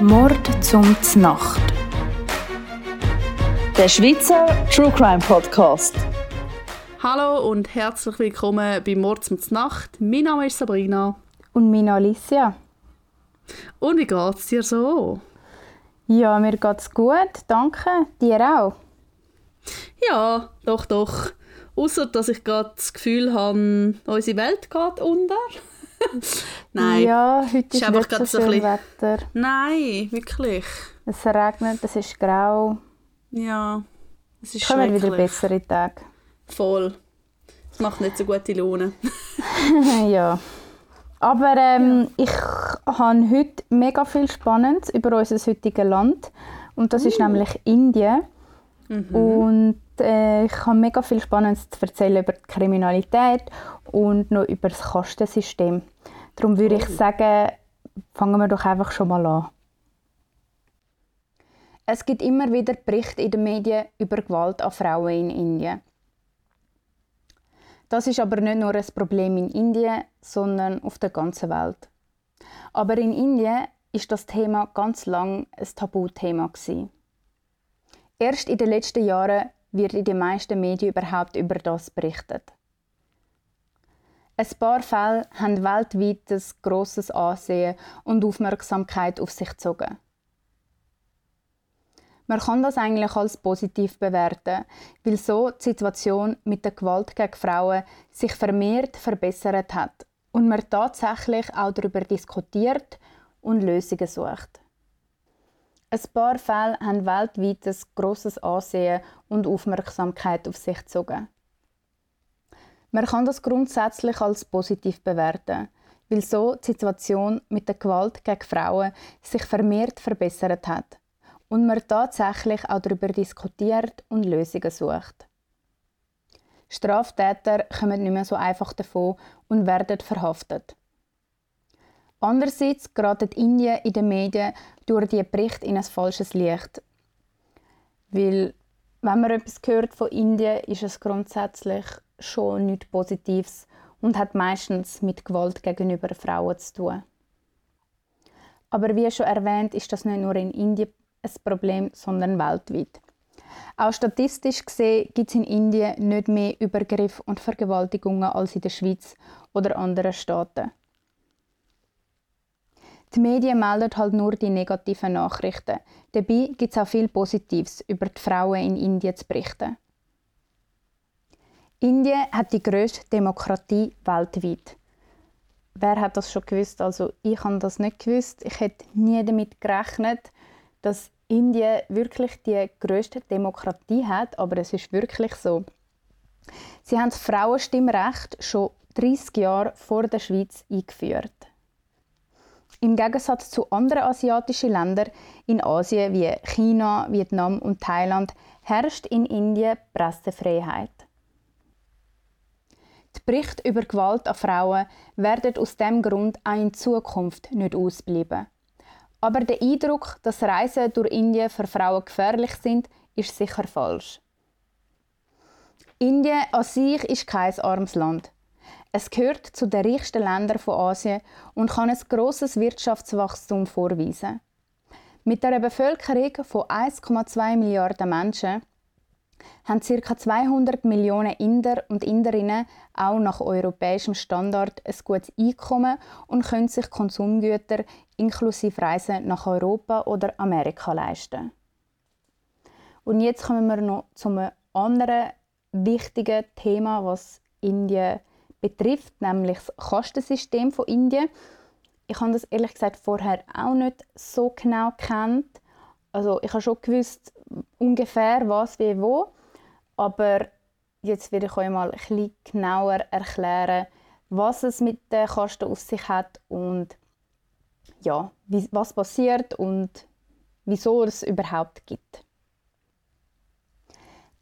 Mord zum Znacht. Der Schweizer True Crime Podcast. Hallo und herzlich willkommen bei Mord zum Znacht. Mein Name ist Sabrina. Und meine Alicia. Und wie geht's dir so? Ja, mir geht's gut, danke. Dir auch? Ja, doch, doch. Außer dass ich gerade das Gefühl habe, unsere Welt geht unter. Nein. Ja, heute ist, ist einfach nicht so so schön bisschen- Wetter. Nein, wirklich. Es regnet, es ist grau. Ja, es ist kommen wieder bessere Tage. Voll. Es macht nicht so gute Laune. ja. Aber ähm, ich habe heute mega viel Spannendes über unser heutiges Land. Und das ist nämlich Indien. Und äh, ich habe mega viel Spannendes zu erzählen über die Kriminalität und noch über das Kastensystem. Darum würde ich sagen, fangen wir doch einfach schon mal an. Es gibt immer wieder Berichte in den Medien über Gewalt an Frauen in Indien. Das ist aber nicht nur ein Problem in Indien, sondern auf der ganzen Welt. Aber in Indien ist das Thema ganz lang ein Tabuthema gewesen. Erst in den letzten Jahren wird in den meisten Medien überhaupt über das berichtet. Ein paar Fälle haben weltweit ein grosses Ansehen und Aufmerksamkeit auf sich gezogen. Man kann das eigentlich als positiv bewerten, weil so die Situation mit der Gewalt gegen Frauen sich vermehrt verbessert hat und man tatsächlich auch darüber diskutiert und Lösungen sucht. Ein paar Fälle haben weltweit ein grosses Ansehen und Aufmerksamkeit auf sich gezogen. Man kann das grundsätzlich als positiv bewerten, weil so die Situation mit der Gewalt gegen Frauen sich vermehrt verbessert hat und man tatsächlich auch darüber diskutiert und Lösungen sucht. Straftäter kommen nicht mehr so einfach davon und werden verhaftet. Andererseits geraten Indien in den Medien durch die Berichte in ein falsches Licht. Weil, wenn man etwas hört von Indien, ist es grundsätzlich schon nichts Positives und hat meistens mit Gewalt gegenüber Frauen zu tun. Aber wie schon erwähnt, ist das nicht nur in Indien ein Problem, sondern weltweit. Auch statistisch gesehen gibt es in Indien nicht mehr Übergriffe und Vergewaltigungen als in der Schweiz oder anderen Staaten. Die Medien melden halt nur die negativen Nachrichten. Dabei gibt es auch viel Positives über die Frauen in Indien zu berichten. Indien hat die grösste Demokratie weltweit. Wer hat das schon gewusst? Also ich habe das nicht gewusst. Ich hätte nie damit gerechnet, dass Indien wirklich die grösste Demokratie hat, aber es ist wirklich so. Sie haben das Frauenstimmrecht schon 30 Jahre vor der Schweiz eingeführt. Im Gegensatz zu anderen asiatischen Ländern in Asien wie China, Vietnam und Thailand herrscht in Indien Pressefreiheit. Die Berichte über Gewalt an Frauen werden aus diesem Grund auch in Zukunft nicht ausbleiben. Aber der Eindruck, dass Reisen durch Indien für Frauen gefährlich sind, ist sicher falsch. Indien an sich ist kein armes Land. Es gehört zu den reichsten Ländern von Asien und kann ein grosses Wirtschaftswachstum vorweisen. Mit einer Bevölkerung von 1,2 Milliarden Menschen haben ca. 200 Millionen Inder und Inderinnen auch nach europäischem Standard ein gutes Einkommen und können sich Konsumgüter inklusive Reisen nach Europa oder Amerika leisten. Und jetzt kommen wir noch zu einem anderen wichtigen Thema, was Indien betrifft, nämlich das Kastensystem von Indien. Ich habe das ehrlich gesagt vorher auch nicht so genau kennt. Also ich habe schon gewusst ungefähr was wie wo, aber jetzt werde ich euch mal ein bisschen genauer erklären, was es mit den Kasten auf sich hat und ja, wie, was passiert und wieso es überhaupt gibt.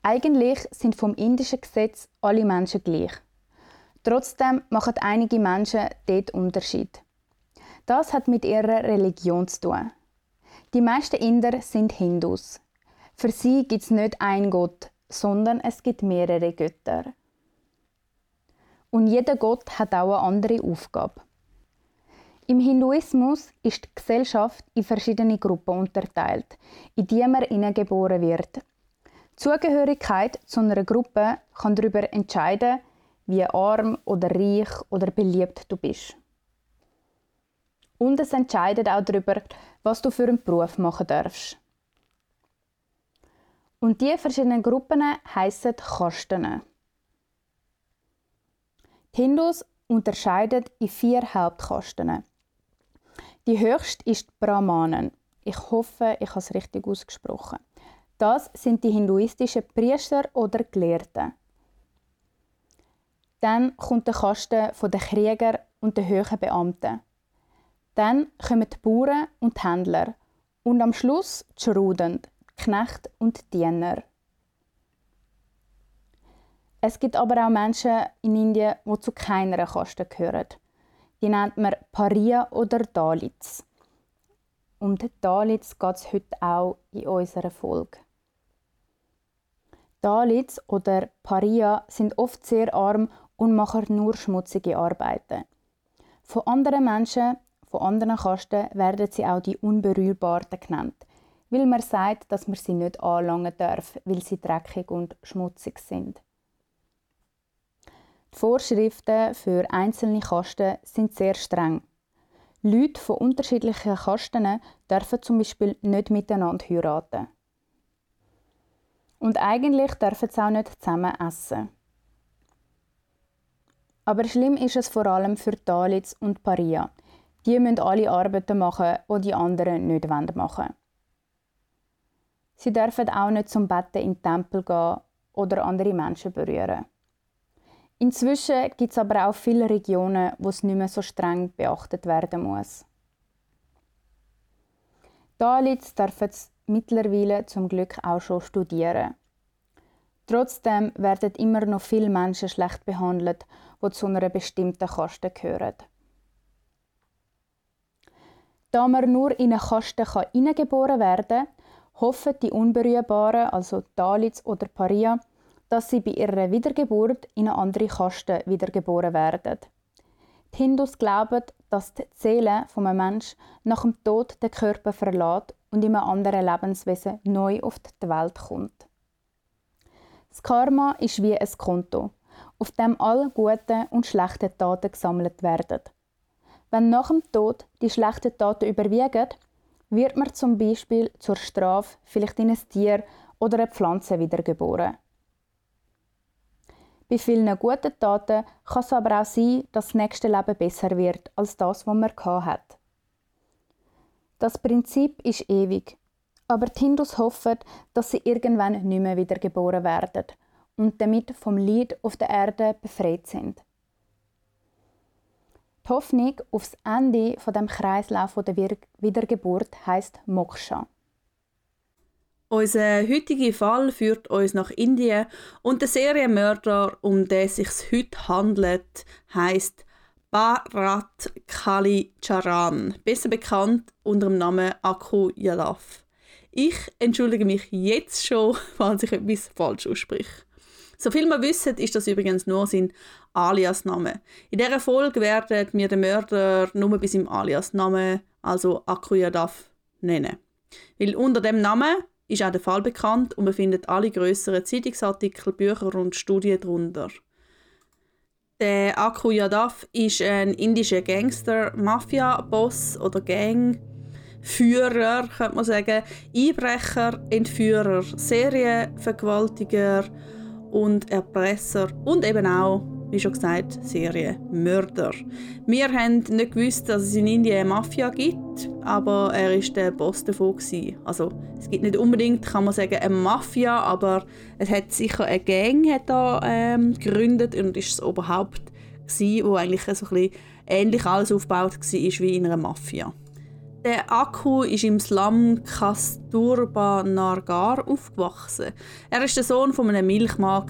Eigentlich sind vom indischen Gesetz alle Menschen gleich. Trotzdem machen einige Menschen dort Unterschied. Das hat mit ihrer Religion zu tun. Die meisten Inder sind Hindus. Für sie gibt es nicht einen Gott, sondern es gibt mehrere Götter. Und jeder Gott hat auch eine andere Aufgabe. Im Hinduismus ist die Gesellschaft in verschiedene Gruppen unterteilt, in die man hineingeboren wird. Die Zugehörigkeit zu einer Gruppe kann darüber entscheiden, wie arm oder reich oder beliebt du bist. Und es entscheidet auch darüber, was du für einen Beruf machen darfst. Und die verschiedenen Gruppen heißen Kasten. Die Hindus unterscheiden in vier Hauptkasten. Die höchste ist Brahmanen. Ich hoffe, ich habe es richtig ausgesprochen. Das sind die hinduistischen Priester oder Gelehrten. Dann kommt der Kasten der Krieger und der höheren Beamten. Dann kommen die Bauern und die Händler. Und am Schluss die Schruden, die Knechte und die Diener. Es gibt aber auch Menschen in Indien, die zu keiner Kaste gehören. Die nennt man Paria oder Dalits. Um die Dalits geht es heute auch in unserer Folge. Dalits oder Paria sind oft sehr arm und machen nur schmutzige Arbeiten. Von anderen Menschen, von anderen Kasten, werden sie auch die Unberührbaren genannt, weil man sagt, dass man sie nicht anlangen darf, weil sie dreckig und schmutzig sind. Die Vorschriften für einzelne Kasten sind sehr streng. Leute von unterschiedlichen Kasten dürfen zum Beispiel nicht miteinander heiraten. Und eigentlich dürfen sie auch nicht zusammen essen. Aber schlimm ist es vor allem für Dalits und Paria. Die müssen alle Arbeiten machen, die die anderen nicht machen wollen. Sie dürfen auch nicht zum Betten in den Tempel gehen oder andere Menschen berühren. Inzwischen gibt es aber auch viele Regionen, wo es nicht mehr so streng beachtet werden muss. Dalits dürfen mittlerweile zum Glück auch schon studieren. Trotzdem werden immer noch viele Menschen schlecht behandelt, die zu einer bestimmten Kaste gehören. Da man nur in eine Kaste hineingeboren werden kann, hoffen die Unberührbaren, also Dalits oder Paria, dass sie bei ihrer Wiedergeburt in eine andere Kaste wiedergeboren werden. Die Hindus glauben, dass die Seele von einem Menschen nach dem Tod den Körper verlässt und in einem anderen Lebenswesen neu auf die Welt kommt. Das Karma ist wie ein Konto, auf dem alle guten und schlechten Taten gesammelt werden. Wenn nach dem Tod die schlechten Taten überwiegen, wird man zum Beispiel zur Strafe vielleicht in ein Tier oder eine Pflanze wiedergeboren. Bei vielen guten Taten kann es aber auch sein, dass das nächste Leben besser wird als das, was man hat. Das Prinzip ist ewig, aber die Hindus hoffen, dass sie irgendwann nicht mehr wiedergeboren werden und damit vom Leid auf der Erde befreit sind. Die Hoffnung auf das Ende von dem Kreislauf der Wiedergeburt heißt Moksha. Unser heutiger Fall führt uns nach Indien und der Serienmörder, um den es sich heute handelt, heißt Bharat Kali Charan, besser bekannt unter dem Namen Akku Yadav. Ich entschuldige mich jetzt schon, falls ich etwas falsch ausspreche. So viel wir wissen, ist das übrigens nur sein Alias-Name. In dieser Folge werden wir den Mörder nur bei seinem Alias-Namen, also Akku Yadav, nennen. Weil unter dem Namen ist auch der Fall bekannt und man findet alle größeren Zeitungsartikel, Bücher und Studien darunter. Der Akku Yadav ist ein indischer Gangster, Mafia-Boss oder Gangführer, könnte man sagen, Einbrecher, Entführer, Serienvergewaltiger und Erpresser und eben auch wie schon gesagt, Serienmörder. Wir haben nicht gewusst, dass es in Indien eine Mafia gibt, aber er ist der Boss davon. Gewesen. Also es gibt nicht unbedingt, kann man sagen, eine Mafia, aber es hat sicher eine Gang hat da, ähm, gegründet und ist das Oberhaupt gewesen, wo eigentlich so ein bisschen ähnlich alles aufgebaut war wie in einer Mafia. Der Akku ist im Slum Kasturba Nargar aufgewachsen. Er ist der Sohn von einem Milchmann.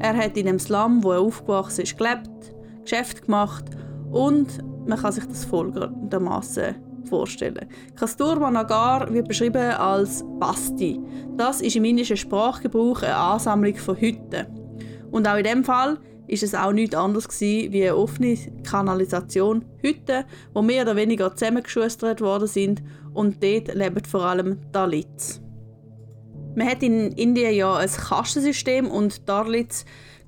Er hat in dem Slum, wo er aufgewachsen ist, gelebt, Geschäft gemacht und man kann sich das folgendermaßen vorstellen. Kasturba Nagar wird beschrieben als Basti. Das ist im indischen Sprachgebrauch eine Ansammlung von Hütten. Und auch in dem Fall ist es auch nichts anderes gewesen, wie eine offene Kanalisation, Hütten, wo mehr oder weniger zusammengeschustert worden sind und dort leben vor allem Dalits. Man hat in Indien ja ein Kastensystem und Dalits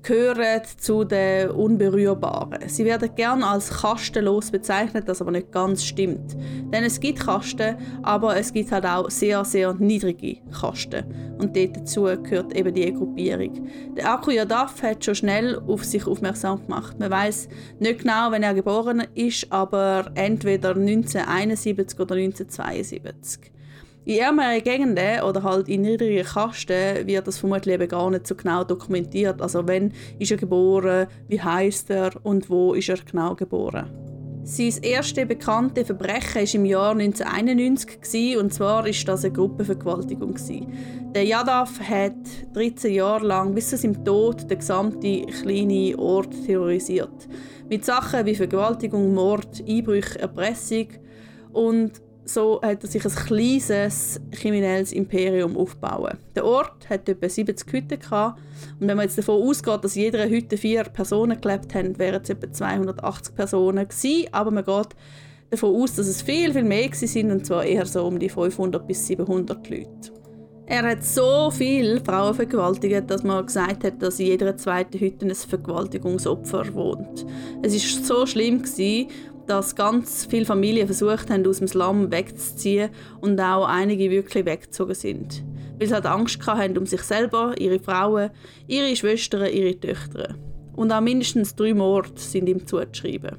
gehören zu den Unberührbaren. Sie werden gern als kastenlos bezeichnet, das aber nicht ganz stimmt. Denn es gibt Kasten, aber es gibt halt auch sehr, sehr niedrige Kasten. Und dazu gehört eben die Gruppierung. Der Akku Yadav hat schon schnell auf sich aufmerksam gemacht. Man weiß nicht genau, wann er geboren ist, aber entweder 1971 oder 1972. In ärmeren Gegenden oder halt in niedrigen Kasten wird das vermutlich eben gar nicht so genau dokumentiert. Also wenn ist er geboren, wie heißt er und wo ist er genau geboren. Sein erste bekannte Verbrechen war im Jahr 1991 und zwar war das eine Gruppenvergewaltigung. Der Yadav hat 13 Jahre lang bis zu seinem Tod den gesamten kleinen Ort terrorisiert. Mit Sachen wie Vergewaltigung, Mord, Einbrüche, Erpressung und so hat er sich ein kleines kriminelles Imperium aufbauen. Der Ort hat etwa 70 Hütten gehabt. und wenn man jetzt davon ausgeht, dass in jeder Hütte vier Personen gelebt haben, wären es etwa 280 Personen gewesen. Aber man geht davon aus, dass es viel, viel mehr sind und zwar eher so um die 500 bis 700 Leute. Er hat so viele Frauen vergewaltigt, dass man gesagt hat, dass in jeder zweiten Hütte ein Vergewaltigungsopfer wohnt. Es ist so schlimm dass ganz viele Familien versucht haben, aus dem Slum wegzuziehen und auch einige wirklich weggezogen sind. Weil sie halt Angst hatten um sich selber, ihre Frauen, ihre Schwestern, ihre Töchter. Und auch mindestens drei Morde sind ihm zuzuschreiben.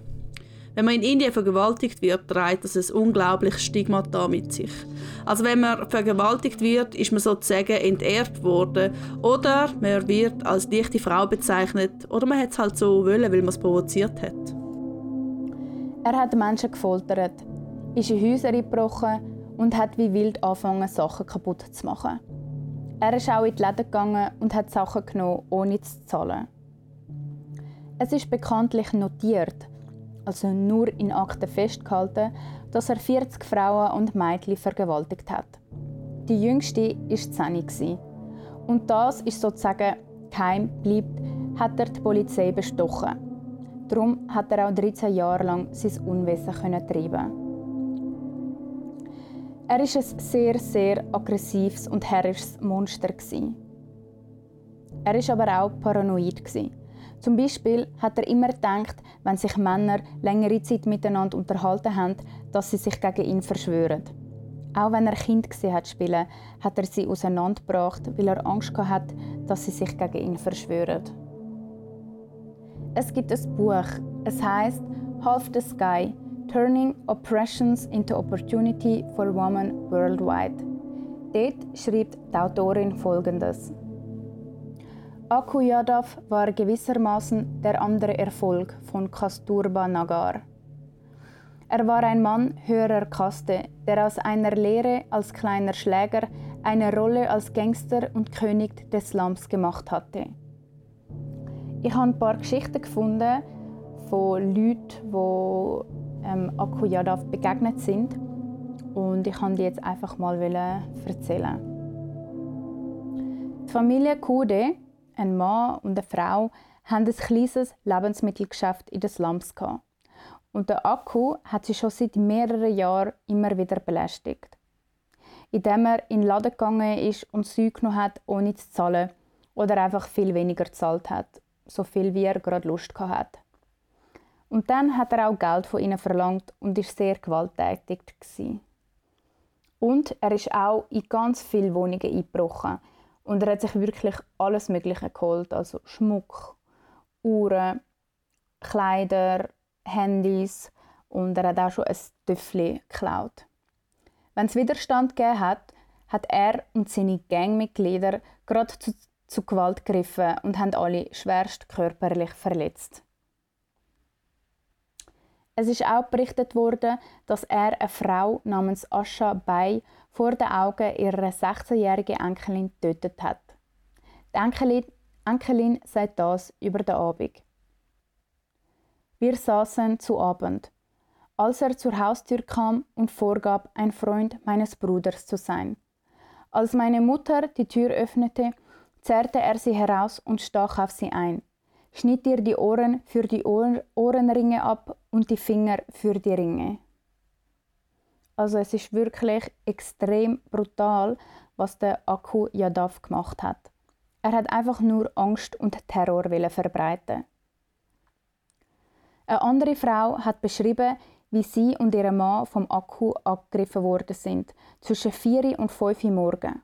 Wenn man in Indien vergewaltigt wird, trägt das ein unglaubliches Stigmata mit sich. Also wenn man vergewaltigt wird, ist man sozusagen entehrt worden oder man wird als dichte Frau bezeichnet oder man hat es halt so wollen, weil man es provoziert hat. Er hat Menschen gefoltert, ist in Häuser eingebrochen und hat wie wild angefangen, Sachen kaputt zu machen. Er ist auch in die Läden gegangen und hat Sachen genommen, ohne zu zahlen. Es ist bekanntlich notiert, also nur in Akten festgehalten, dass er 40 Frauen und Mädchen vergewaltigt hat. Die jüngste war 10. Und das ist sozusagen geheim bleibt, hat er die Polizei bestochen. Darum hat er auch 13 Jahre lang sein Unwesen treiben. Er war ein sehr, sehr aggressives und herrisches Monster. Er war aber auch paranoid. Zum Beispiel hat er immer gedacht, wenn sich Männer längere Zeit miteinander unterhalten haben, dass sie sich gegen ihn verschwören. Auch wenn er Kind gesehen hat spielen, hat er sie auseinandergebracht, weil er Angst hatte, dass sie sich gegen ihn verschwören. Es gibt ein Buch. Es heißt Half the Sky: Turning Oppressions into Opportunity for Women Worldwide. Dort schreibt die Autorin Folgendes: Aku Yadav war gewissermaßen der andere Erfolg von Kasturba Nagar. Er war ein Mann höherer Kaste, der aus einer Lehre als kleiner Schläger eine Rolle als Gangster und König des Slums gemacht hatte. Ich habe ein paar Geschichten gefunden von Leuten, die ähm, Akku Yadav begegnet sind. Und ich kann die jetzt einfach mal erzählen. Die Familie Kude, ein Mann und eine Frau, haben ein kleines Lebensmittelgeschäft in den Slums. Und der Akku hat sie schon seit mehreren Jahren immer wieder belästigt. Indem er in den Laden gegangen ist und Zeug genommen hat, ohne zu zahlen oder einfach viel weniger gezahlt hat so viel wie er gerade Lust hat. Und dann hat er auch Geld von ihnen verlangt und ist sehr gewalttätig gewesen. Und er ist auch in ganz viele Wohnungen eingebrochen und er hat sich wirklich alles Mögliche geholt, also Schmuck, Uhren, Kleider, Handys und er hat auch schon ein Töffel geklaut. Wenn es Widerstand gegeben hat, hat er und seine Gangmitglieder gerade zu zu Gewalt gegriffen und haben alle schwerst körperlich verletzt. Es ist auch berichtet worden, dass er eine Frau namens Asha Bay vor den Augen ihrer 16-jährigen Enkelin getötet hat. Die Enkelin, Enkelin sagt das über den Abend. Wir saßen zu Abend, als er zur Haustür kam und vorgab, ein Freund meines Bruders zu sein. Als meine Mutter die Tür öffnete, zerrte er sie heraus und stach auf sie ein. schnitt ihr die Ohren für die Ohr Ohrenringe ab und die Finger für die Ringe. Also es ist wirklich extrem brutal, was der Akku Yadav gemacht hat. Er hat einfach nur Angst und Terror verbreiten. Eine andere Frau hat beschrieben, wie sie und ihr Mann vom Akku angegriffen worden sind, zwischen 4 und 5 Uhr morgen.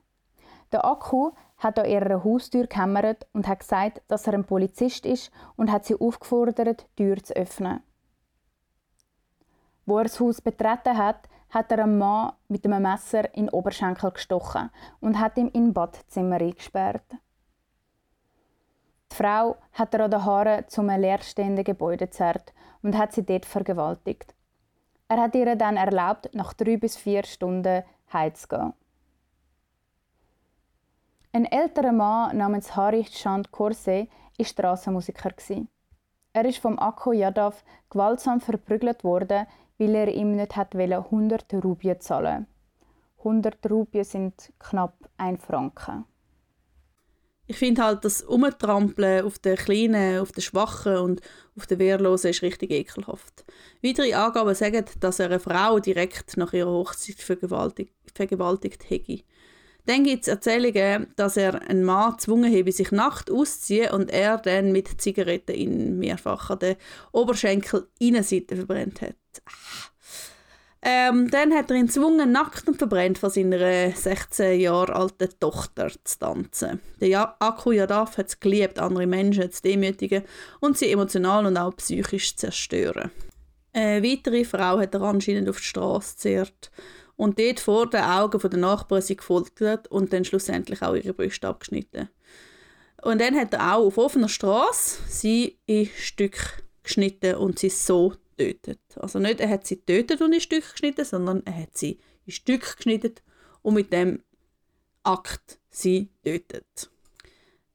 Der Akku hat an ihrer Haustür gehämmert und hat gesagt, dass er ein Polizist ist und hat sie aufgefordert, die Tür zu öffnen. Wo er das Haus betreten hat, hat er einen Mann mit einem Messer in den Oberschenkel gestochen und hat ihn in Badzimmer eingesperrt. Die Frau hat er an den Haaren zum leerstehenden Gebäude gezerrt und hat sie dort vergewaltigt. Er hat ihr dann erlaubt, nach drei bis vier Stunden heimzugehen. Ein älterer Mann namens Harich Chand Korse war Strassenmusiker. Er ist vom Akko Yadav gewaltsam verprügelt worden, weil er ihm nicht 100 Rubien zahlen 100 Rubien sind knapp ein Franken. Ich finde halt, das Umtrampeln auf den Kleinen, auf den Schwachen und auf den Wehrlosen ist richtig ekelhaft. Weitere Angaben sagen, dass er eine Frau direkt nach ihrer Hochzeit vergewaltigt, vergewaltigt hätte. Dann gibt es Erzählungen, dass er einen Mann gezwungen habe, sich nackt auszuziehen und er dann mit Zigaretten in an den Oberschenkel Innenseite verbrennt hat. Ähm, dann hat er ihn gezwungen, nackt und verbrennt von seiner 16 Jahre alten Tochter zu tanzen. Der Akku Yadav hat es geliebt, andere Menschen zu demütigen und sie emotional und auch psychisch zu zerstören. Eine weitere Frau hat er anscheinend auf die Straße gezerrt und dort vor den Augen der Nachbarn sie gefoltert und dann schlussendlich auch ihre Brüste abgeschnitten. Und dann hat er auch auf offener Straße sie in Stück geschnitten und sie so tötet. Also nicht, er hat sie tötet und in Stück geschnitten, sondern er hat sie in Stück geschnitten und mit dem Akt sie tötet.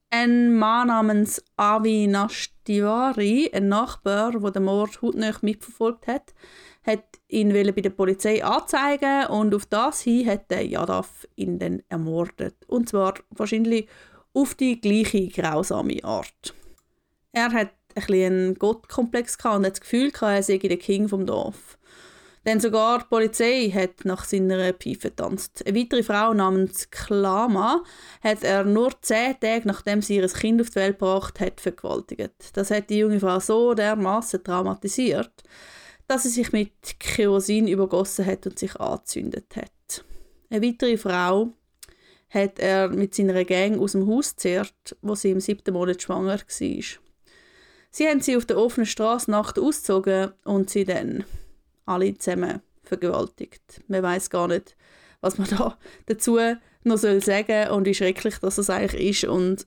Ein Mann namens Avi Nashtivari, ein Nachbar, der den Mord hautnah mitverfolgt hat, hat ihn bei der Polizei anzeigen und auf das hin hat der ihn dann ermordet. Und zwar wahrscheinlich auf die gleiche grausame Art. Er hat ein einen Gottkomplex und hat das Gefühl, er sei der King vom Dorf. Denn sogar die Polizei hat nach seiner Pfeife getanzt. Eine weitere Frau namens Klama hat er nur zehn Tage nachdem sie ihr Kind auf die Welt gebracht hat, vergewaltigt. Das hat die junge Frau so dermaßen traumatisiert, dass sie sich mit Kerosin übergossen hat und sich angezündet hat. Eine weitere Frau hat er mit seiner Gang aus dem Haus gezerrt, wo sie im siebten Monat schwanger war. Sie haben sie auf der offenen Straße Nacht ausgezogen und sie dann alle zusammen vergewaltigt. Man weiß gar nicht, was man da dazu noch soll sagen und wie schrecklich das eigentlich ist und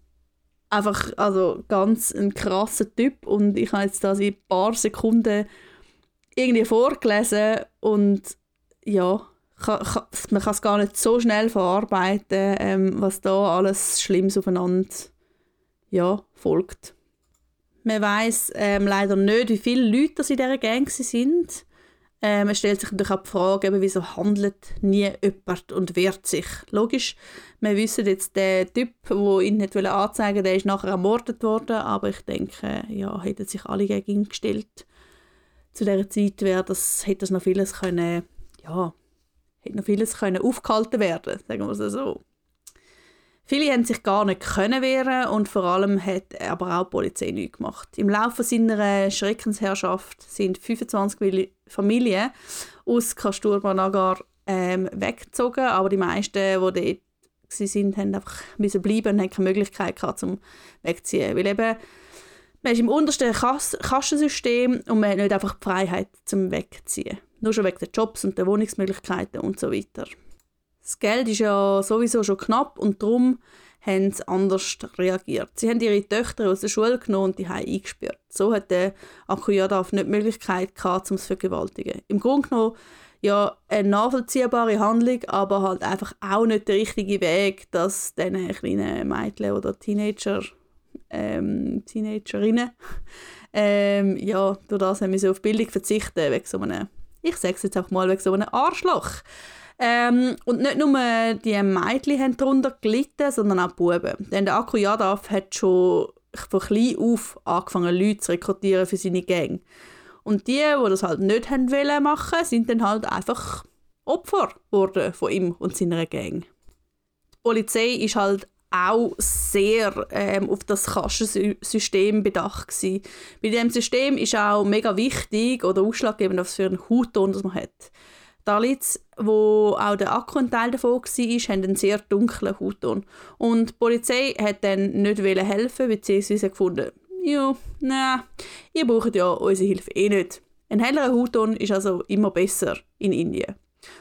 einfach also ganz ein krasser Typ und ich habe jetzt da in ein paar Sekunden irgendwie vorgelesen und ja, man kann es gar nicht so schnell verarbeiten, ähm, was da alles Schlimmes aufeinander ja, folgt. Man weiß ähm, leider nicht, wie viele Leute in dieser Gang sind. Ähm, es stellt sich natürlich auch die Frage, eben, wieso handelt nie jemand und wehrt sich. Logisch, wir wissen jetzt, der Typ, der ihn nicht anzeigen wollte, der ist nachher ermordet worden, aber ich denke, ja, hätten sich alle gegen ihn gestellt zu dieser Zeit wäre das, hätte das noch vieles können, ja, hätte noch vieles können aufgehalten werden, sagen wir es so. Viele haben sich gar nicht können wehren und vor allem hat aber auch die Polizei nichts gemacht. Im Laufe seiner Schreckensherrschaft sind 25 Familien aus Kasturba Nagar ähm, weggezogen, aber die meisten, die dort sind, haben einfach bleiben und haben keine Möglichkeit gehabt, zum wegzuziehen, weil eben man ist im untersten Kas Kassensystem und man hat nicht einfach die Freiheit zum Wegziehen. Nur schon wegen der Jobs und der Wohnungsmöglichkeiten und so weiter. Das Geld ist ja sowieso schon knapp und darum haben sie anders reagiert. Sie haben ihre Töchter aus der Schule genommen und die eingesperrt. So hat der Akuyadav nicht die Möglichkeit gehabt, um es zu vergewaltigen. Im Grunde genommen ja eine nachvollziehbare Handlung, aber halt einfach auch nicht der richtige Weg, dass diese kleinen Mädchen oder Teenager ähm, Teenagerinnen ähm, ja, durch das haben wir auf Bildung verzichten, wegen so einem, ich sage es jetzt einfach mal, wegen so einem Arschloch. Ähm, und nicht nur die Mädchen haben darunter gelitten, sondern auch die Buben. Denn der Akku Yadav hat schon von klein auf angefangen, Leute zu rekrutieren für seine Gang. Und die, die das halt nicht haben wollen machen, sind dann halt einfach Opfer geworden von ihm und seiner Gang. Die Polizei ist halt auch sehr ähm, auf das Kastensystem bedacht gewesen. Bei diesem System ist auch mega wichtig oder ausschlaggebend, was für einen Hautton das man hat. Dalits, wo auch der Akku ein Teil davon war, haben einen sehr dunklen Hautton. Und die Polizei hat dann nicht helfen, beziehungsweise gefunden, ja, nein, ihr braucht ja unsere Hilfe eh nicht. Ein hellerer Hautton ist also immer besser in Indien.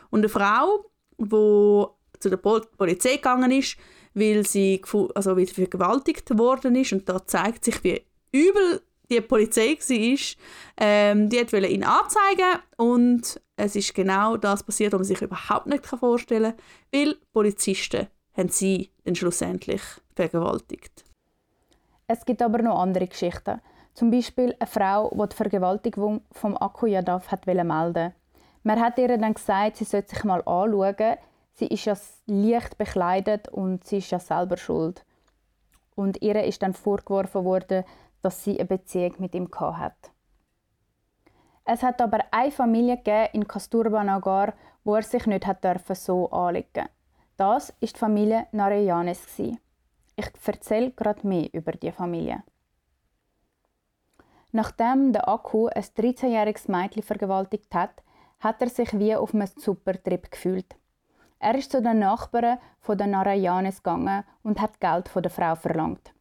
Und eine Frau, die zu der Polizei gegangen ist, weil sie, also weil vergewaltigt worden ist und da zeigt sich, wie übel die Polizei war, ähm, die wollte ihn anzeigen und es ist genau das passiert, was man sich überhaupt nicht vorstellen kann, weil Polizisten haben sie dann schlussendlich vergewaltigt. Es gibt aber noch andere Geschichten. Zum Beispiel eine Frau, die die Vergewaltigung vom Akku Yadav hat melden Man hat ihr dann gesagt, sie sollte sich mal anschauen. Sie ist ja leicht bekleidet und sie ist ja selber schuld. Und ihr ist dann vorgeworfen worden, dass sie eine Beziehung mit ihm hat. Es hat aber eine Familie in Kasturba wo er sich nicht hat dürfen so anlegen. Das ist die Familie Narayanes Ich erzähle gerade mehr über die Familie. Nachdem der Akku ein 13-jähriges Mädchen vergewaltigt hat, hat er sich wie auf einem Supertrip gefühlt. Er ist zu den Nachbarn von den Narayanes gegangen und hat Geld von der Frau verlangt.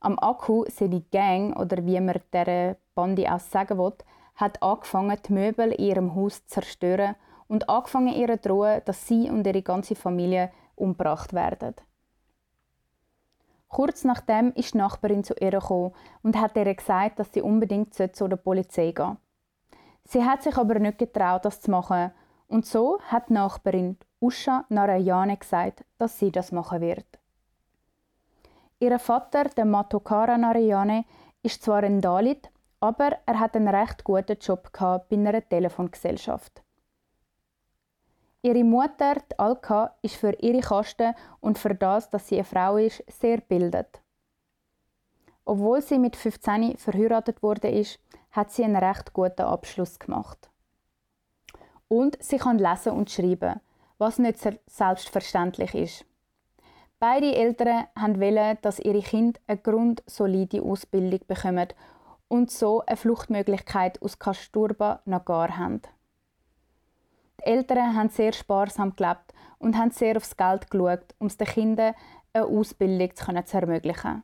Am Akku, seine Gang oder wie man der Bande auch sagen will, hat angefangen, die Möbel in ihrem Haus zu zerstören und angefangen ihr zu drohen, dass sie und ihre ganze Familie umgebracht werden. Kurz nachdem ist die Nachbarin zu ihr gekommen und hat ihr gesagt, dass sie unbedingt zu der Polizei gehen Sie hat sich aber nicht getraut, das zu machen. Und so hat Nachbarin Usha Narayane gesagt, dass sie das machen wird. Ihr Vater, der Matokara Narayane, ist zwar ein Dalit, aber er hat einen recht guten Job bei einer Telefongesellschaft. Ihre Mutter, die Alka, ist für ihre Kasten und für das, dass sie eine Frau ist, sehr bildet. Obwohl sie mit 15 verheiratet wurde, hat sie einen recht guten Abschluss gemacht. Und sie kann lesen und schreiben, was nicht selbstverständlich ist. Beide Eltern wollen, dass ihre Kinder eine grundsolide Ausbildung bekommen und so eine Fluchtmöglichkeit aus Kasturba Nagar haben. Die Eltern haben sehr sparsam gelebt und haben sehr aufs Geld geschaut, um den Kindern eine Ausbildung zu ermöglichen.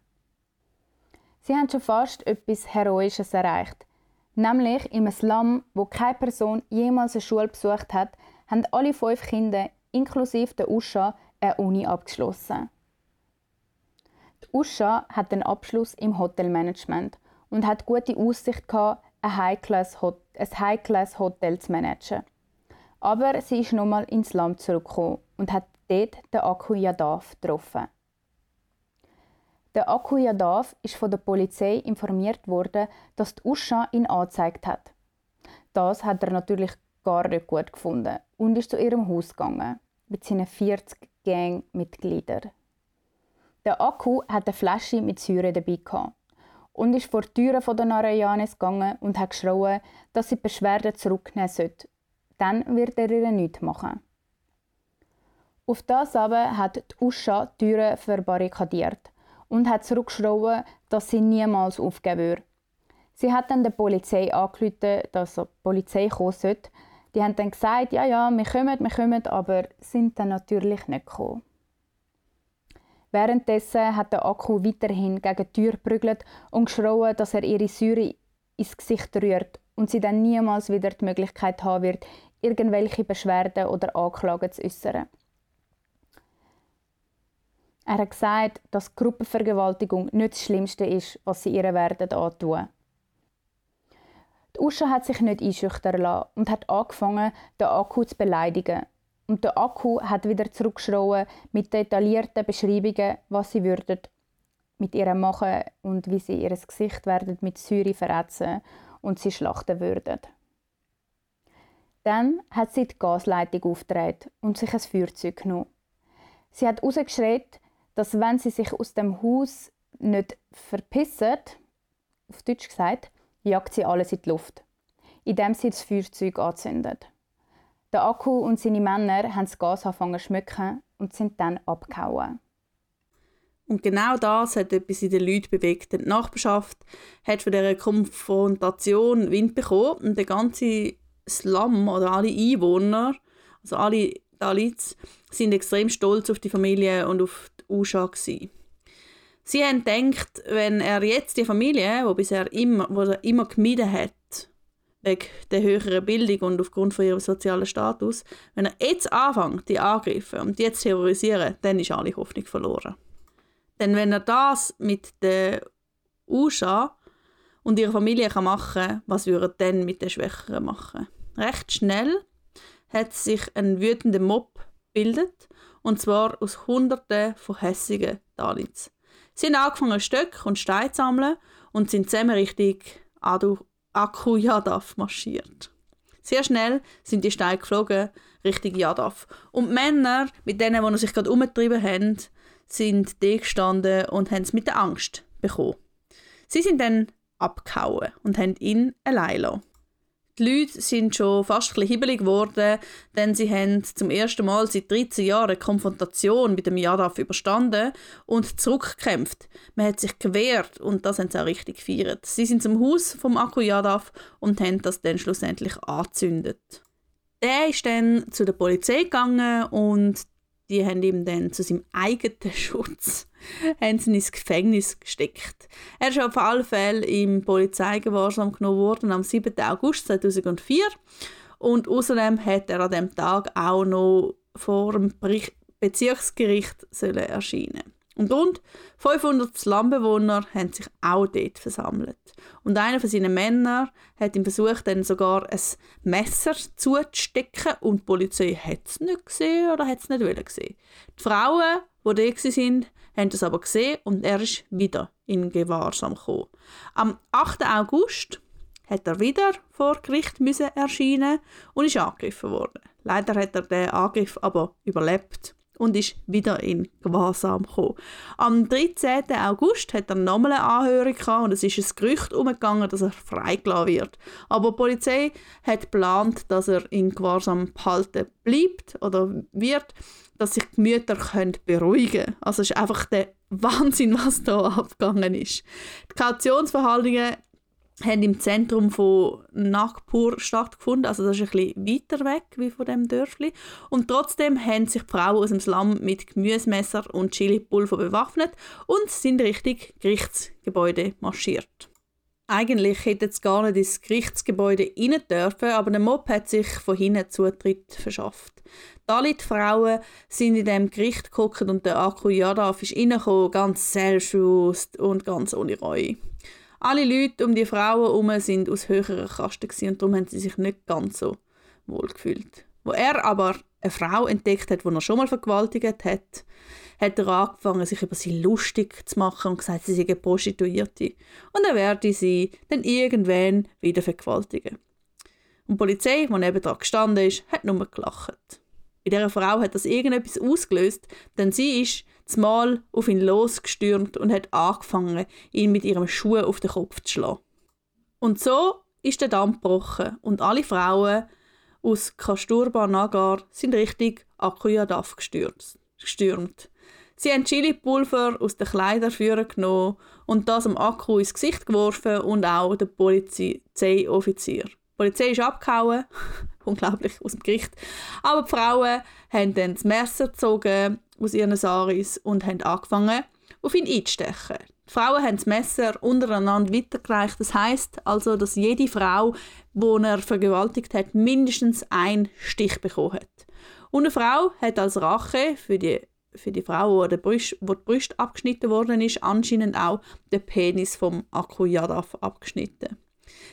Sie haben schon fast etwas Heroisches erreicht. Nämlich im Slum, wo keine Person jemals eine Schule besucht hat, haben alle fünf Kinder, inklusive der Usha, eine Uni abgeschlossen. Die Usha hat einen Abschluss im Hotelmanagement und hat gute Aussicht gehabt, ein High-Class-Hotel zu managen. Aber sie ist nochmal ins Land zurückgekommen und hat dort den Akku Yadav getroffen. Der Akku Yadav ist von der Polizei informiert worden, dass die Usha ihn angezeigt hat. Das hat er natürlich gar nicht gut gefunden und ist zu ihrem Haus gegangen mit seinen 40 Gangmitgliedern. Der Akku hat eine Flasche mit Säure dabei gehabt und ist vor die Türen der Narayanes gegangen und hat geschrien, dass sie die Beschwerde zurücknehmen sollte. Dann wird er ihr nichts machen. Auf das aber hat die Usha die Türen verbarrikadiert und hat zurückgeschrien, dass sie niemals aufgeben würde. Sie hat dann der Polizei angerufen, dass die Polizei kommen sollte. Die haben dann gesagt, ja, ja, wir kommen, wir kommen, aber sind dann natürlich nicht gekommen. Währenddessen hat der Akku weiterhin gegen die Tür geprügelt und geschrien, dass er ihre Säure ins Gesicht rührt und sie dann niemals wieder die Möglichkeit haben wird, irgendwelche Beschwerden oder Anklagen zu äußern. Er hat gesagt, dass Gruppenvergewaltigung nicht das Schlimmste ist, was sie ihr werden antun. Die Usha hat sich nicht einschüchtern lassen und hat angefangen, den Akku zu beleidigen und der Akku hat wieder zurückgeschrien mit detaillierten Beschreibungen, was sie würden mit ihr machen und wie sie ihr Gesicht werden mit Säure verätzen und sie schlachten würden. Dann hat sie die Gasleitung aufgedreht und sich ein Feuerzeug genommen. Sie hat herausgeschrien, dass wenn sie sich aus dem Haus nicht verpissen, auf Deutsch gesagt, jagt sie alles in die Luft, indem sie das Feuerzeug anzündet. Der Akku und seine Männer haben das Gas angefangen zu schmücken und sind dann abgehauen. Und genau das hat etwas in den Leuten bewegt. Die Nachbarschaft hat von dieser Konfrontation Wind bekommen und der ganze Slum oder alle Einwohner, also alle Dalits, sind extrem stolz auf die Familie und auf Usha gewesen. Sie haben gedacht, wenn er jetzt die Familie, wo bisher immer, wo er immer gemieden hat, wegen der höheren Bildung und aufgrund von ihrem sozialen Status, wenn er jetzt anfängt, die Angriffe und zu terrorisieren, dann ist alle Hoffnung verloren. Denn wenn er das mit der Usha und ihrer Familie kann machen was würde er dann mit den Schwächeren machen? Recht schnell hat sich ein wütender Mob gebildet, und zwar aus Hunderten von hässigen Dalits. Sie haben angefangen, Stöcke und Steine zu sammeln und sind zusammen Richtung Akku Yadav marschiert. Sehr schnell sind die Steine geflogen Richtung Yadav. Und die Männer, mit denen, die sich gerade umgetrieben haben, sind da gestanden und haben es mit der Angst bekommen. Sie sind dann abgehauen und haben ihn allein lassen. Die Leute sind schon fast ein hibbelig geworden, denn sie haben zum ersten Mal seit 13 Jahren eine Konfrontation mit dem Yadav überstanden und zurückgekämpft. Man hat sich gewehrt und das haben sie auch richtig gefeiert. Sie sind zum Haus vom Akku Yadav und haben das dann schlussendlich angezündet. Der ist dann zu der Polizei gegangen und die haben ihm dann zu seinem eigenen Schutz haben sie ins Gefängnis gesteckt. Er ist auf alle Fälle im Polizeigewahrsam genommen worden am 7. August 2004 und außerdem hat er an dem Tag auch noch vor dem Bezirksgericht erscheinen und rund 500 Slumbewohner haben sich auch dort versammelt. Und einer von seinen Männern hat ihm versucht, dann sogar ein Messer zuzustecken und die Polizei hat es nicht gesehen oder hat es nicht gesehen. Die Frauen, die dort waren, haben es aber gesehen und er ist wieder in Gewahrsam gekommen. Am 8. August hat er wieder vor Gericht müssen erscheinen und ist angegriffen worden. Leider hat er den Angriff aber überlebt und ist wieder in Gewahrsam gekommen. Am 13. August hat er nochmal eine Anhörung gehabt und es ist ein Gerücht umgegangen, dass er freigelassen wird. Aber die Polizei hat geplant, dass er in Gewahrsam behalten bleibt oder wird, dass sich die Mütter können beruhigen können. Also es ist einfach der Wahnsinn, was da abgegangen ist. Die Kautionsverhandlungen haben im Zentrum von Nagpur stattgefunden, also das ist ein bisschen weiter weg wie von dem Dörfli. Und trotzdem haben sich die Frauen aus dem Slum mit Gemüsemesser und Chili-Pulver bewaffnet und sind Richtung Gerichtsgebäude marschiert. Eigentlich hätte es gar nicht ins Gerichtsgebäude rein dürfen, aber der Mob hat sich von hinten Zutritt verschafft. Alle die Frauen sind in dem Gericht geguckt und der Akku Yadav ist reingekommen, ganz selbstbewusst und ganz ohne Reue. Alle Leute um die Frauen herum sind aus höherer Kaste und darum haben sie sich nicht ganz so wohl gefühlt. Wo er aber eine Frau entdeckt hat, die er schon mal vergewaltigt hat, hat er angefangen, sich über sie lustig zu machen und gesagt, sie sei eine Prostituierte. Und er werde sie dann irgendwann wieder vergewaltigen. Und die Polizei, die neben dran gestanden ist, hat nur gelacht. Bei dieser Frau hat das irgendetwas ausgelöst, denn sie ist zumal auf ihn losgestürmt und hat angefangen, ihn mit ihrem Schuh auf den Kopf zu schlagen. Und so ist der Damm gebrochen und alle Frauen aus Kasturba Nagar sind richtig Akuyadav gestürmt. Sie haben Chili-Pulver aus den Kleiderführern genommen und das am Akku ins Gesicht geworfen und auch den Polizeioffizier. Die Polizei ist abgehauen, unglaublich, aus dem Gericht. Aber die Frauen haben dann das Messer gezogen aus ihren Saris und haben angefangen, auf ihn einzustechen. Die Frauen haben das Messer untereinander weitergereicht. Das heißt also, dass jede Frau, die er vergewaltigt hat, mindestens einen Stich bekommen hat. Und eine Frau hat als Rache für die, für die Frau, wo, der Brüst, wo die Brust abgeschnitten worden ist, anscheinend auch den Penis vom Akku Yadav abgeschnitten.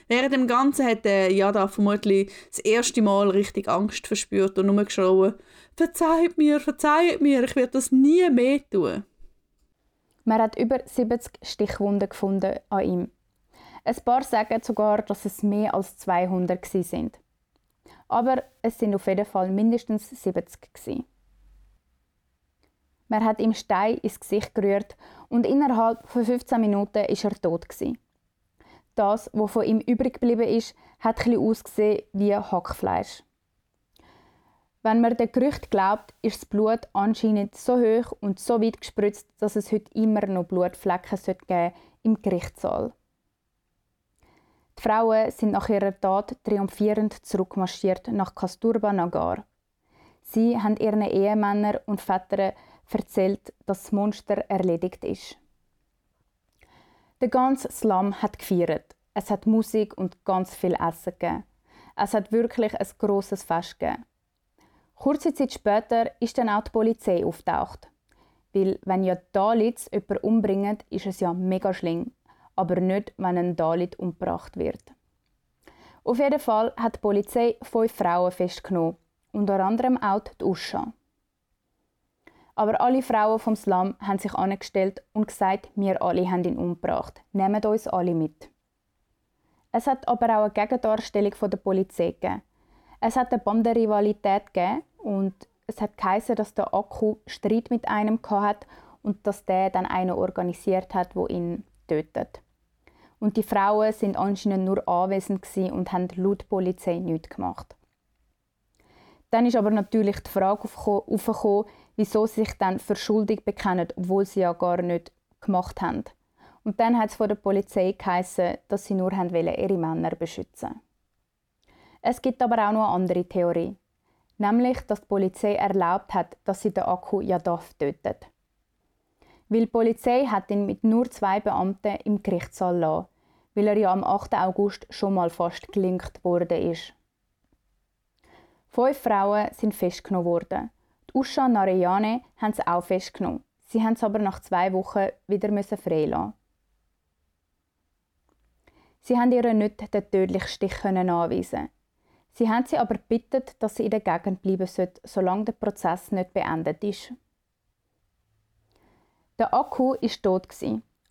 Während dem Ganzen hat der Yada vermutlich das erste Mal richtig Angst verspürt und nur geschrien, «Verzeiht mir, verzeiht mir, ich werde das nie mehr tun.» Man hat über 70 Stichwunden gefunden an ihm. Ein paar sagen sogar, dass es mehr als 200 sind. Aber es sind auf jeden Fall mindestens 70 gewesen. Man hat ihm Stein ins Gesicht gerührt und innerhalb von 15 Minuten war er tot. Das, was von ihm übrig geblieben ist, hat etwas ausgesehen wie Hackfleisch. Wenn man den Gerücht glaubt, ist das Blut anscheinend so hoch und so weit gespritzt, dass es heute immer noch Blutflecken geben im Gerichtssaal. Die Frauen sind nach ihrer Tat triumphierend zurückmarschiert nach Kasturba Nagar. Sie haben ihren Ehemännern und Vätern erzählt, dass das Monster erledigt ist. Der ganze Slum hat gefeiert. Es hat Musik und ganz viel Essen gegeben. Es hat wirklich ein grosses Fest gegeben. Kurze Zeit später ist dann auch die Polizei auftaucht. Weil, wenn ja Dalits jemanden umbringen, ist es ja mega schlimm. Aber nicht, wenn ein Dalit umgebracht wird. Auf jeden Fall hat die Polizei fünf Frauen festgenommen. Unter anderem auch die Usha. Aber alle Frauen vom Slum haben sich angestellt und gesagt, wir alle haben ihn umgebracht. Nehmt uns alle mit. Es hat aber auch eine Gegendarstellung der Polizei gegeben. Es hat eine Bandenrivalität gegeben und es hat geheißen, dass der Akku Streit mit einem hat und dass der dann einen organisiert hat, wo ihn tötet. Und die Frauen sind anscheinend nur anwesend und haben laut Polizei nichts gemacht. Dann ist aber natürlich die Frage aufgekommen, wieso sie sich dann für schuldig bekennen, obwohl sie ja gar nicht gemacht haben. Und dann hat es von der Polizei geheißen, dass sie nur ihre Männer beschützen. Es gibt aber auch noch eine andere Theorie. Nämlich, dass die Polizei erlaubt hat, dass sie den Akku Yadav tötet. Weil die Polizei hat ihn mit nur zwei Beamten im Gerichtssaal lassen, weil er ja am 8. August schon mal fast gelinkt worden ist. Fünf Frauen sind festgenommen worden. Die Usha Narayane haben sie auch festgenommen. Sie haben es aber nach zwei Wochen wieder freilassen. Sie haben ihr nicht den tödlichen Stich anweisen Sie haben sie aber gebeten, dass sie in der Gegend bleiben sollte, solange der Prozess nicht beendet ist. Der Akku war tot,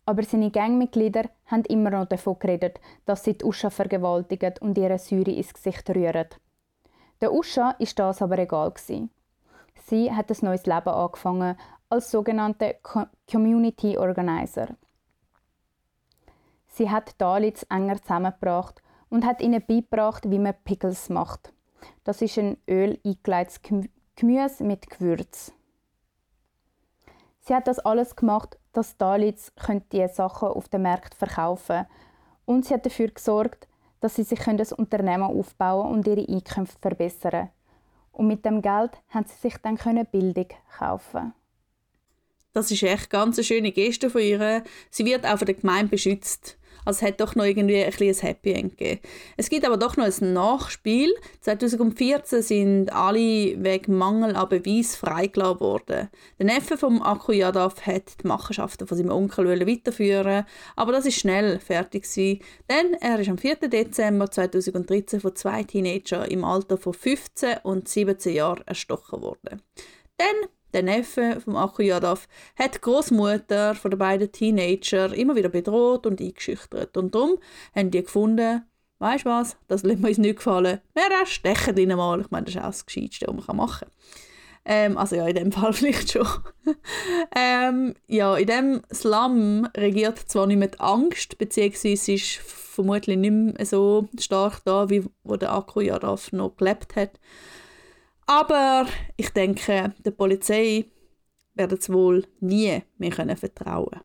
aber seine Gangmitglieder haben immer noch davon geredet, dass sie die Usha vergewaltigen und ihre Säure ins Gesicht rühren. Der Usha ist das aber egal. Sie hat ein neues Leben angefangen als sogenannte Community Organizer. Sie hat Dalits enger zusammengebracht und hat ihnen beigebracht, wie man Pickles macht. Das ist ein Öl eingelegtes Gemüse mit Gewürz. Sie hat das alles gemacht, dass Dalits diese Sachen auf dem Markt verkaufen und sie hat dafür gesorgt, dass sie sich ein Unternehmen aufbauen und ihre Einkünfte verbessern. Und mit dem Geld haben sie sich dann Bildung kaufen. Das ist echt ganz eine schöne Geste von ihr. Sie wird auch von der Gemeinde beschützt. Also es hat doch noch irgendwie ein, ein Happy End gegeben. Es gibt aber doch noch ein Nachspiel. 2014 sind alle wegen Mangel an Beweis freigelassen worden. Der Neffe vom Akuyadav hat die Machenschaften von seinem Onkel weiterführen aber das ist schnell fertig gewesen, denn er ist am 4. Dezember 2013 von zwei Teenagern im Alter von 15 und 17 Jahren erstochen worden. Dann der Neffe vom Akuyadav, hat die Großmutter von den beiden Teenager immer wieder bedroht und eingeschüchtert. Und darum haben die gefunden, weißt du was, das lässt mir uns nicht gefallen. Wir stechen ihn mal. Ich meine, das ist auch das Gescheiteste, was man machen kann. Ähm, also ja, in dem Fall vielleicht schon. ähm, ja, in dem Slum regiert zwar nicht mehr Angst, beziehungsweise ist vermutlich nicht mehr so stark da, wie wo der Akuyadav noch gelebt hat. Aber ich denke, der Polizei werden es wohl nie mehr können vertrauen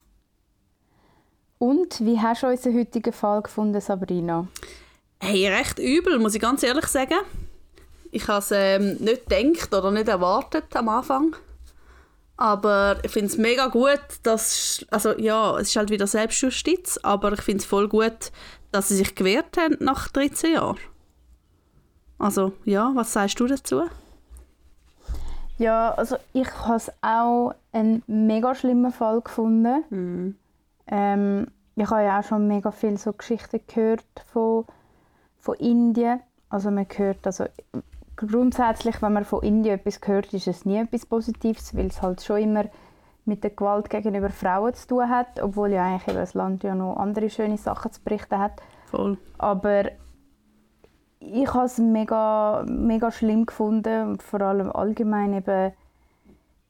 Und wie hast du unseren heutigen Fall gefunden, Sabrina? Hey, recht übel, muss ich ganz ehrlich sagen. Ich habe es ähm, nicht gedacht oder nicht erwartet am Anfang. Aber ich finde es mega gut, dass, also ja, es ist halt wieder Selbstjustiz, aber ich finde es voll gut, dass sie sich gewehrt haben nach 13 Jahren. Also ja, was sagst du dazu? Ja, also ich habe es auch einen mega schlimmen Fall gefunden. Mhm. Ähm, ich habe ja auch schon mega viele so Geschichten gehört von, von Indien. Also man hört, also grundsätzlich, wenn man von Indien etwas hört, ist es nie etwas Positives, weil es halt schon immer mit der Gewalt gegenüber Frauen zu tun hat, obwohl ja eigentlich das Land ja noch andere schöne Sachen zu berichten hat. Voll. Aber ich habe es mega, mega schlimm gefunden und vor allem allgemein eben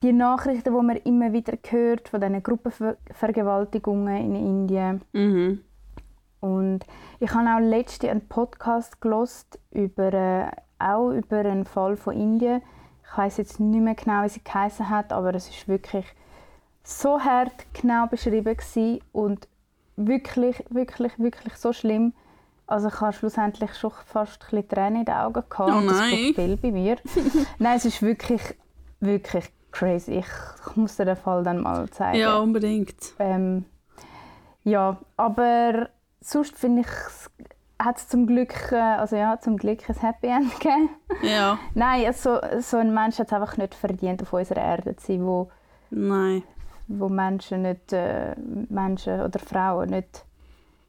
die Nachrichten, die man immer wieder hört von diesen Gruppenvergewaltigungen in Indien. Mhm. Und ich habe auch letzte einen Podcast gelost über äh, auch über einen Fall von Indien. Ich weiß jetzt nicht mehr genau, wie sie geheißen hat, aber es ist wirklich so hart genau beschrieben und wirklich, wirklich, wirklich so schlimm. Also ich habe schlussendlich schon fast ein bisschen Tränen in den Augen gehabt. Oh Das nein. braucht viel bei mir. nein, es ist wirklich, wirklich crazy. Ich, ich muss dir den Fall dann mal zeigen. Ja, unbedingt. Ähm, ja, aber sonst finde ich, hat es zum Glück, äh, also ja, zum Glück ein Happy End gegeben. Ja, Nein, also, so ein Mensch hat es einfach nicht verdient, auf unserer Erde zu sein, wo, nein. wo Menschen, nicht, äh, Menschen oder Frauen nicht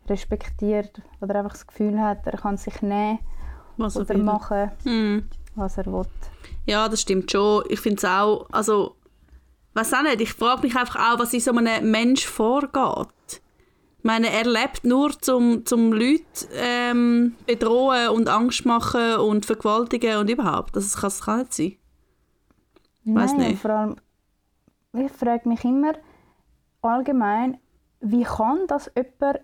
respektiert oder einfach das Gefühl hat, er kann sich nehmen Was er oder will. machen, Hm. was er will. Ja, das stimmt schon. Ich finde es auch, also, weiß auch nicht, ich frage mich einfach auch, was in so einem Mensch vorgeht. Ich meine, er lebt nur zum, zum Leute ähm, bedrohen und Angst machen und vergewaltigen und überhaupt. Das kann, das kann nicht sein. Weiss Nein, nicht. vor allem, ich frage mich immer allgemein, wie kann das jemand,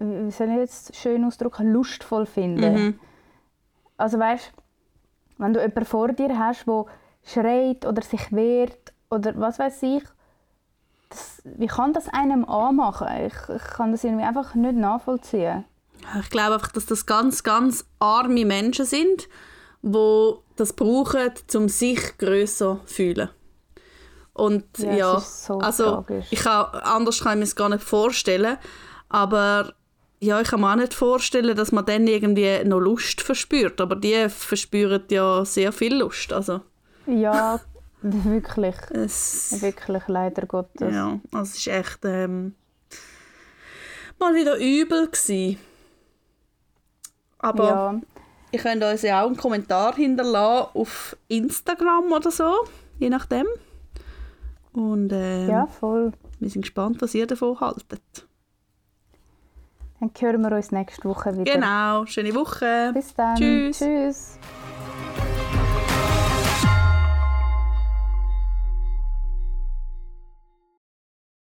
wie soll ich jetzt schön ausdrücken, lustvoll finden? Mhm. Also weißt, wenn du jemanden vor dir hast, der schreit oder sich wehrt oder was weiß ich, das, wie kann das einem anmachen? Ich, ich kann das irgendwie einfach nicht nachvollziehen. Ich glaube einfach, dass das ganz, ganz arme Menschen sind, die das brauchen, um sich grösser zu fühlen. Und Ja, ja, so also tragisch. ich kann, anders kann ich mir es gar nicht vorstellen, aber ja, ich kann mir auch nicht vorstellen, dass man dann irgendwie noch Lust verspürt, aber die verspüren ja sehr viel Lust, also Ja, wirklich, es, wirklich leider Gottes. ja, also es ist echt ähm, mal wieder übel gewesen. Aber ja. Ihr könnt uns ja auch einen Kommentar hinterlassen auf Instagram oder so, je nachdem. Und ähm, ja, voll. wir sind gespannt, was ihr davon haltet. Dann hören wir uns nächste Woche wieder. Genau, schöne Woche. Bis dann. Tschüss. Tschüss.